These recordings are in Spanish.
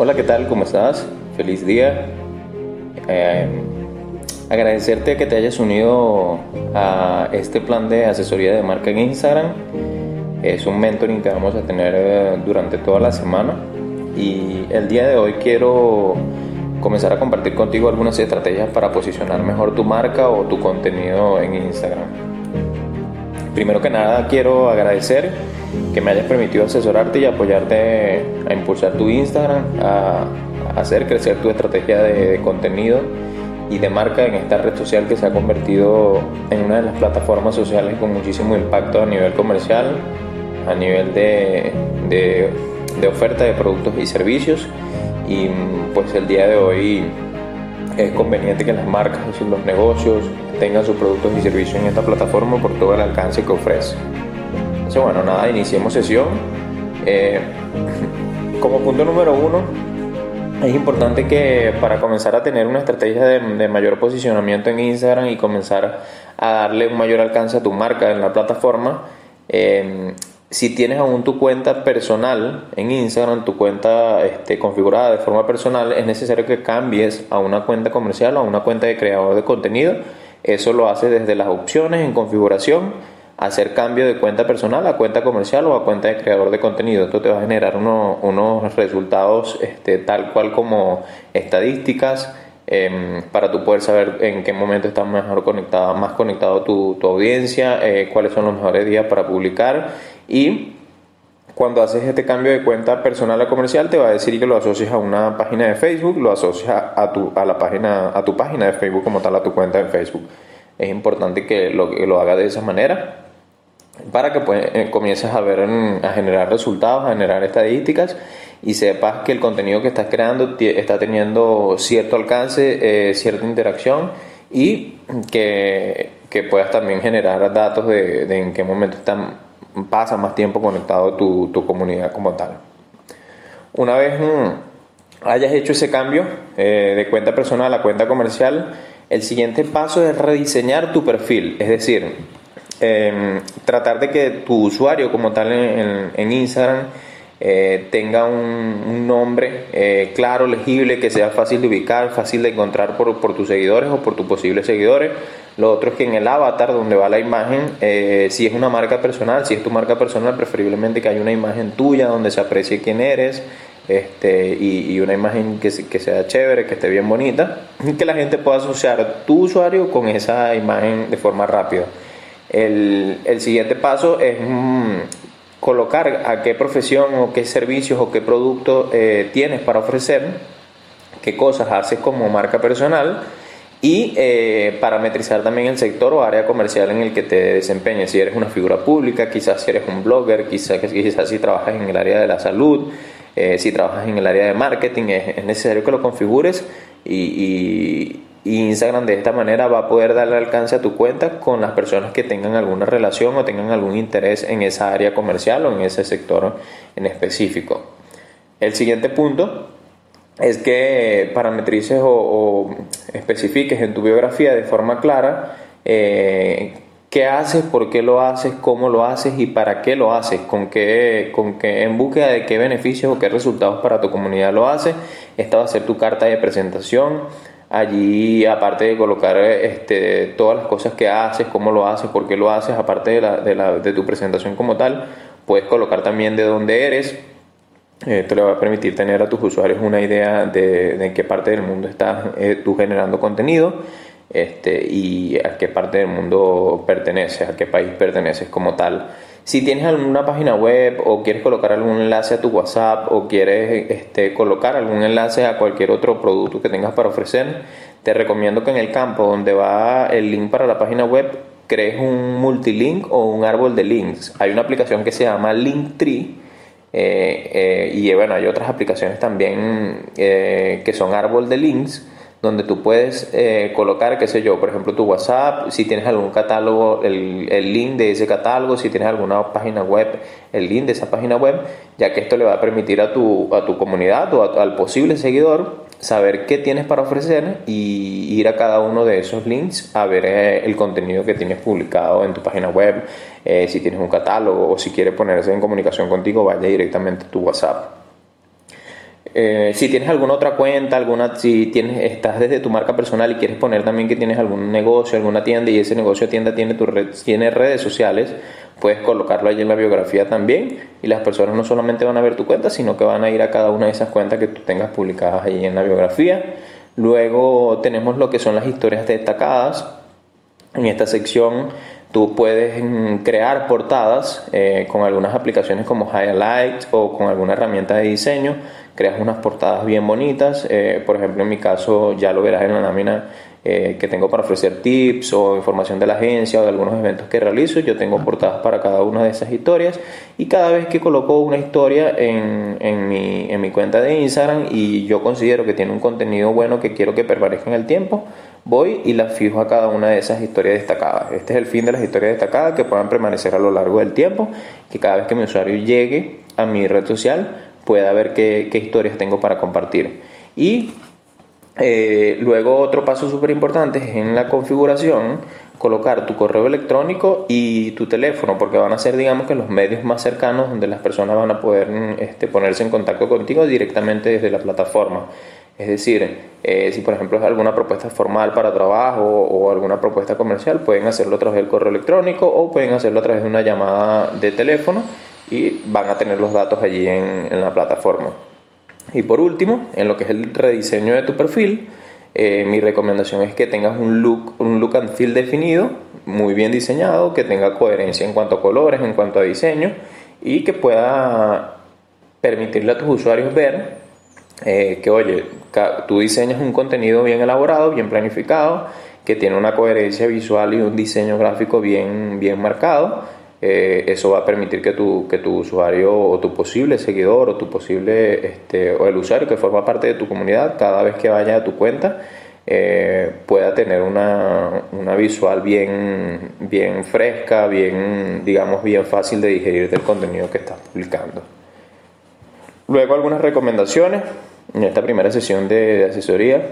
Hola, ¿qué tal? ¿Cómo estás? Feliz día. Eh, agradecerte que te hayas unido a este plan de asesoría de marca en Instagram. Es un mentoring que vamos a tener eh, durante toda la semana y el día de hoy quiero comenzar a compartir contigo algunas estrategias para posicionar mejor tu marca o tu contenido en Instagram. Primero que nada quiero agradecer que me hayas permitido asesorarte y apoyarte a impulsar tu Instagram, a, hacer crecer tu estrategia de, contenido y de marca en esta red social que se ha convertido en una de las plataformas sociales con muchísimo impacto a nivel comercial, a nivel de, de, de oferta de productos y servicios. Y pues el día de hoy es conveniente que las marcas, los negocios tengan sus productos y servicios en esta plataforma por todo el alcance que ofrece. Entonces, bueno, nada, iniciemos sesión. Eh, como punto número uno, es importante que para comenzar a tener una estrategia de, mayor posicionamiento en Instagram y comenzar a darle un mayor alcance a tu marca en la plataforma, eh, si tienes aún tu cuenta personal en Instagram, tu cuenta este, configurada de forma personal, es necesario que cambies a una cuenta comercial o a una cuenta de creador de contenido. Eso lo haces desde las opciones en configuración hacer cambio de cuenta personal a cuenta comercial o a cuenta de creador de contenido. Esto te va a generar unos resultados este, tal cual como estadísticas em, para tú poder saber en qué momento está mejor conectada, más conectado tu, tu audiencia, eh, cuáles son los mejores días para publicar y cuando haces este cambio de cuenta personal a comercial te va a decir que lo asocias a una página de Facebook, lo asocias a tu, a la página, a tu página de Facebook como tal, a tu cuenta de Facebook. Es importante que lo, que lo haga de esa manera para que pues, eh, comiences a ver, a generar resultados, a generar estadísticas y sepas que el contenido que estás creando está teniendo cierto alcance, eh, cierta interacción y que, puedas también generar datos de, en qué momento pasa más tiempo conectado tu, tu comunidad como tal. Una vez mm, hayas hecho ese cambio eh, de cuenta personal a cuenta comercial, el siguiente paso es rediseñar tu perfil, es decir, Em, tratar de que tu usuario como tal en, Instagram eh, tenga un, nombre eh, claro, legible, que sea fácil de ubicar, fácil de encontrar por, por, tus seguidores o por tus posibles seguidores. Lo otro es que en el avatar donde va la imagen, eh, si es una marca personal, si es tu marca personal, preferiblemente que haya una imagen tuya donde se aprecie quién eres. Este, y, y, una imagen que, que, sea chévere, que esté bien bonita, y que la gente pueda asociar tu usuario con esa imagen de forma rápida. El, siguiente paso es mm, colocar a qué profesión o qué servicios o qué producto eh, tienes para ofrecer, qué cosas haces como marca personal y eh, parametrizar también el sector o área comercial en el que te desempeñes. Si eres una figura pública, quizás si eres un blogger, quizás, quizás si trabajas en el área de la salud, eh, si trabajas en el área de marketing, es, necesario que lo configures y y Instagram de esta manera va a poder darle alcance a tu cuenta con las personas que tengan alguna relación o tengan algún interés en esa área comercial o en ese sector en específico. El siguiente punto es que parametrices o, especifiques en tu biografía de forma clara eh, qué haces, por qué lo haces, cómo lo haces y para qué lo haces, con qué, con qué, en búsqueda de qué beneficios o qué resultados para tu comunidad lo haces. Esta va a ser tu carta de presentación Allí, aparte de colocar este, todas las cosas que haces, cómo lo haces, por qué lo haces, aparte de, la, de, la, de tu presentación como tal, puedes colocar también de dónde eres. Esto le va a permitir tener a tus usuarios una idea de, en qué parte del mundo estás eh, tú generando contenido este, y a qué parte del mundo perteneces, a qué país perteneces como tal. Si tienes alguna página web o quieres colocar algún enlace a tu WhatsApp o quieres este, colocar algún enlace a cualquier otro producto que tengas para ofrecer, te recomiendo que en el campo donde va el link para la página web crees un multilink o un árbol de links. Hay una aplicación que se llama Linktree eh, eh, y bueno, hay otras aplicaciones también eh, que son árbol de links donde tú puedes eh, colocar, qué sé yo, por ejemplo, tu WhatsApp, si tienes algún catálogo, el, el, link de ese catálogo, si tienes alguna página web, el link de esa página web, ya que esto le va a permitir a tu, a tu comunidad o al posible seguidor saber qué tienes para ofrecer y ir a cada uno de esos links a ver eh, el contenido que tienes publicado en tu página web, eh, si tienes un catálogo o si quiere ponerse en comunicación contigo, vaya directamente a tu WhatsApp. Eh, si tienes alguna otra cuenta, alguna, si tienes, estás desde tu marca personal y quieres poner también que tienes algún negocio, alguna tienda y ese negocio tienda tiene, tu tiene redes sociales, puedes colocarlo allí en la biografía también y las personas no solamente van a ver tu cuenta, sino que van a ir a cada una de esas cuentas que tú tengas publicadas allí en la biografía. Luego tenemos lo que son las historias destacadas. En esta sección tú puedes mm, crear portadas eh, con algunas aplicaciones como Highlight o con alguna herramienta de diseño creas unas portadas bien bonitas. Eh, por ejemplo, en mi caso, ya lo verás en la lámina eh, que tengo para ofrecer tips o información de la agencia o de algunos eventos que realizo. Yo tengo portadas para cada una de esas historias y cada vez que coloco una historia en, en, mi, en mi cuenta de Instagram y yo considero que tiene un contenido bueno que quiero que permanezca en el tiempo, voy y la fijo a cada una de esas historias destacadas. Este es el fin de las historias destacadas que puedan permanecer a lo largo del tiempo, que cada vez que mi usuario llegue a mi red social pueda ver qué, historias tengo para compartir. Y eh, luego otro paso súper importante es en la configuración colocar tu correo electrónico y tu teléfono, porque van a ser, digamos que los medios más cercanos donde las personas van a poder este, ponerse en contacto contigo directamente desde la plataforma. Es decir, eh, si por ejemplo es alguna propuesta formal para trabajo o alguna propuesta comercial, pueden hacerlo a través del correo electrónico o pueden hacerlo a través de una llamada de teléfono y van a tener los datos allí en, la plataforma. Y por último, en lo que es el rediseño de tu perfil, eh, mi recomendación es que tengas un look, un look and feel definido, muy bien diseñado, que tenga coherencia en cuanto a colores, en cuanto a diseño y que pueda permitirle a tus usuarios ver eh, que, oye, tú diseñas un contenido bien elaborado, bien planificado, que tiene una coherencia visual y un diseño gráfico bien, bien marcado eh, eso va a permitir que tu, que tu usuario o tu posible seguidor o tu posible este, o el usuario que forma parte de tu comunidad cada vez que vaya a tu cuenta eh, pueda tener una, una, visual bien, bien fresca, bien, digamos, bien fácil de digerir del contenido que estás publicando. Luego algunas recomendaciones en esta primera sesión de, asesoría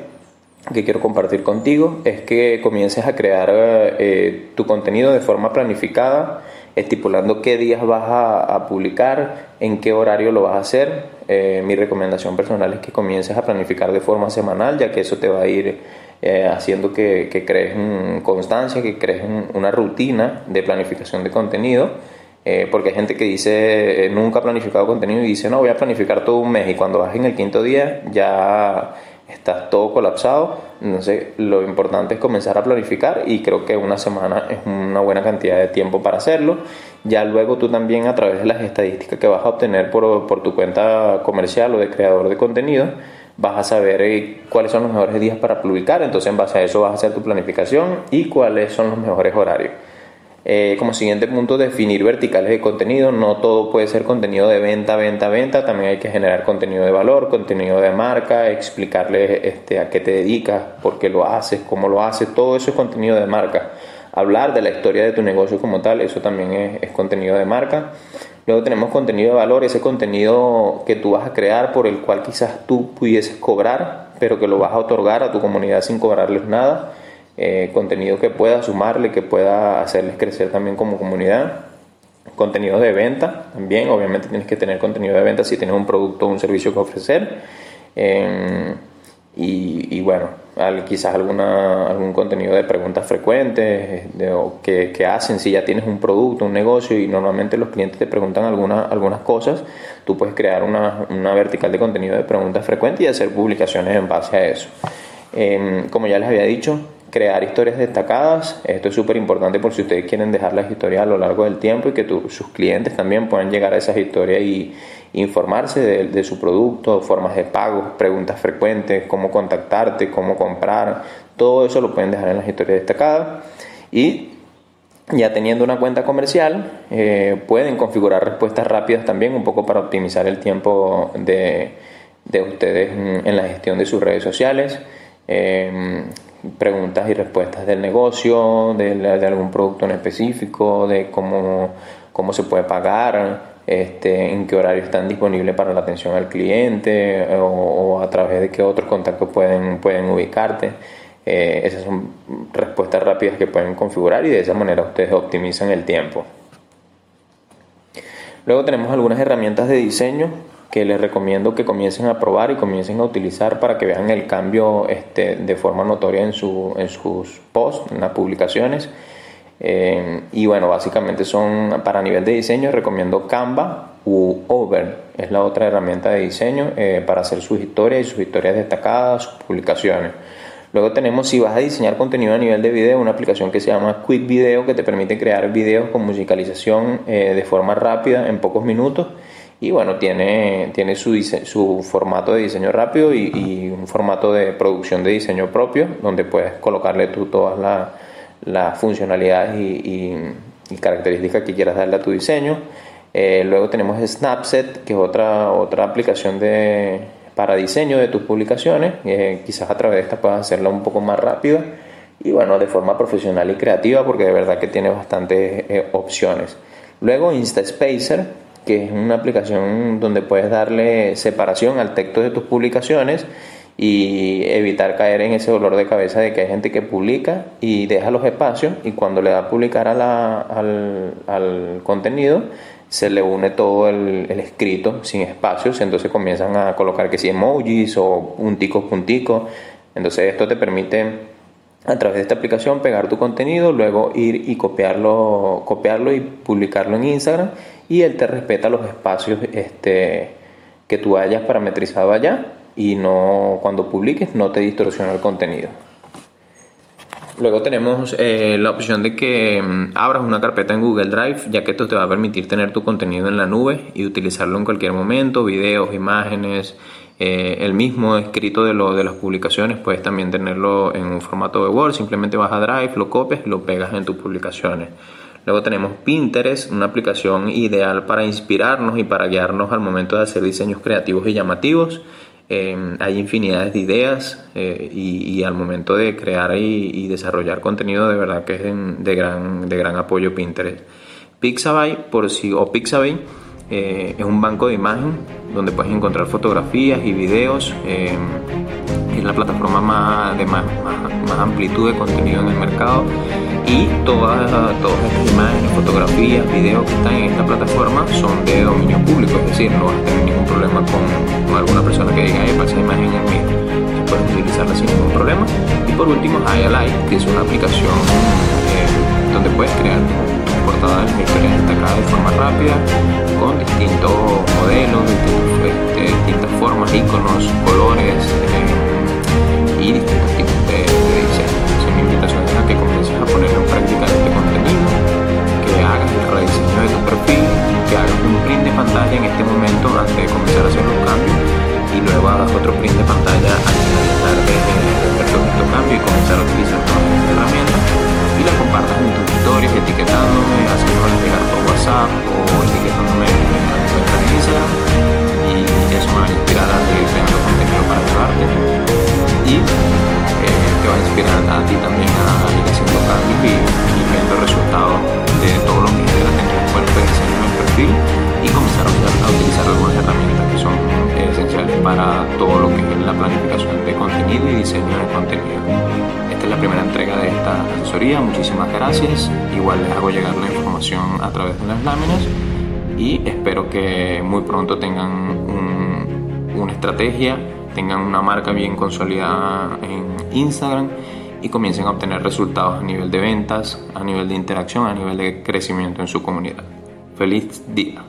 que quiero compartir contigo es que comiences a crear eh, tu contenido de forma planificada estipulando qué días vas a, publicar, en qué horario lo vas a hacer. Eh, mi recomendación personal es que comiences a planificar de forma semanal, ya que eso te va a ir eh, haciendo que, que crees constancia, que crees una rutina de planificación de contenido. Eh, porque hay gente que dice nunca ha planificado contenido y dice no voy a planificar todo un mes y cuando vas en el quinto día ya estás todo colapsado. Entonces, lo importante es comenzar a planificar y creo que una semana es una buena cantidad de tiempo para hacerlo. Ya luego tú también a través de las estadísticas que vas a obtener por, por tu cuenta comercial o de creador de contenido, vas a saber eh, cuáles son los mejores días para publicar. Entonces, en base a eso vas a hacer tu planificación y cuáles son los mejores horarios. Eh, como siguiente punto, definir verticales de contenido. No todo puede ser contenido de venta, venta, venta. También hay que generar contenido de valor, contenido de marca, explicarle este, a qué te dedicas, por qué lo haces, cómo lo haces. Todo eso es contenido de marca. Hablar de la historia de tu negocio como tal, eso también es, es contenido de marca. Luego tenemos contenido de valor, ese contenido que tú vas a crear por el cual quizás tú pudieses cobrar, pero que lo vas a otorgar a tu comunidad sin cobrarles nada. Eh, contenido que pueda sumarle, que pueda hacerles crecer también como comunidad. Contenido de venta también, obviamente tienes que tener contenido de venta si tienes un producto o un servicio que ofrecer. Em, y, bueno, quizás alguna, algún contenido de preguntas frecuentes que, hacen si ya tienes un producto, un negocio y normalmente los clientes te preguntan alguna, algunas cosas, tú puedes crear una, una vertical de contenido de preguntas frecuentes y hacer publicaciones en base a eso. Em, como ya les había dicho, crear historias destacadas. Esto es súper importante por si ustedes quieren dejar las historias a lo largo del tiempo y que sus clientes también puedan llegar a esas historias y informarse de, su producto, formas de pago, preguntas frecuentes, cómo contactarte, cómo comprar. Todo eso lo pueden dejar en las historias destacadas. Y ya teniendo una cuenta comercial, eh, pueden configurar respuestas rápidas también, un poco para optimizar el tiempo de, de ustedes en la gestión de sus redes sociales. Eh, preguntas y respuestas del negocio, de, algún producto en específico, de cómo, cómo se puede pagar, este, en qué horario están disponibles para la atención al cliente eh, o, a través de qué otros contactos pueden, pueden ubicarte. Eh, esas son respuestas rápidas que pueden configurar y de esa manera ustedes optimizan el tiempo. Luego tenemos algunas herramientas de diseño que les recomiendo que comiencen a probar y comiencen a utilizar para que vean el cambio este, de forma notoria en, su, en sus posts, en las publicaciones. Eh, y bueno, básicamente son para nivel de diseño, recomiendo Canva u Over, es la otra herramienta de diseño eh, para hacer sus historias y sus historias destacadas, sus publicaciones. Luego tenemos, si vas a diseñar contenido a nivel de video, una aplicación que se llama Quick Video que te permite crear videos con musicalización eh, de forma rápida en pocos minutos. Y bueno, tiene, tiene su, su formato de diseño rápido y, un formato de producción de diseño propio, donde puedes colocarle tú todas las funcionalidades y, características que quieras darle a tu diseño. Eh, luego tenemos Snapset, que es otra, otra aplicación de, para diseño de tus publicaciones. Eh, quizás a través de esta puedas hacerla un poco más rápida y bueno, de forma profesional y creativa porque de verdad que tiene bastantes eh, opciones. Luego InstaSpacer, que es una aplicación donde puedes darle separación al texto de tus publicaciones y evitar caer en ese dolor de cabeza de que hay gente que publica y deja los espacios y cuando le da a publicar al, al contenido se le une todo el, escrito sin espacios, entonces comienzan a colocar que si emojis o punticos, punticos. Entonces esto te permite a través de esta aplicación pegar tu contenido, luego ir y copiarlo, copiarlo y publicarlo en Instagram y él te respeta los espacios este, que tú hayas parametrizado allá y no cuando publiques no te distorsiona el contenido. Luego tenemos eh, la opción de que mm, abras una carpeta en Google Drive, ya que esto te va a permitir tener tu contenido en la nube y utilizarlo en cualquier momento, videos, imágenes, eh, el mismo escrito de, lo, de las publicaciones, puedes también tenerlo en un formato de Word, simplemente vas a Drive, lo copias y lo pegas en tus publicaciones. Luego tenemos Pinterest, una aplicación ideal para inspirarnos y para guiarnos al momento de hacer diseños creativos y llamativos. Em, hay infinidades de ideas eh, y, al momento de crear y, desarrollar contenido de verdad que es de, gran, de gran apoyo Pinterest. Pixabay por si, o Pixabay eh, es un banco de imagen donde puedes encontrar fotografías y videos. Em, es la plataforma más, de más, más, amplitud de contenido en el mercado y todas, todas estas imágenes, fotografías, videos que están en esta plataforma son de dominio público, es decir, no vas a tener ningún problema con, alguna persona que diga, para esa imagen es mía. Puedes utilizarla sin ningún problema. Y por último, Highlight, que es una aplicación eh, donde puedes crear tu portada de historias destacadas de forma rápida, con distintos modelos, este, distintas formas, iconos, colores eh, y distintos tipos de, comiences a poner en práctica este contenido, que hagas el rediseño de tu perfil, que hagas un print de pantalla en este momento antes de comenzar a hacer los cambios y luego hagas otro print de pantalla al finalizar de, hacer todo este cambio y comenzar a utilizar de contenido y diseño de contenido. Esta es la primera entrega de esta asesoría, muchísimas gracias. Igual les hago llegar la información a través de las láminas y espero que muy pronto tengan una estrategia, tengan una marca bien consolidada en Instagram y comiencen a obtener resultados a nivel de ventas, a nivel de interacción, a nivel de crecimiento en su comunidad. Feliz día.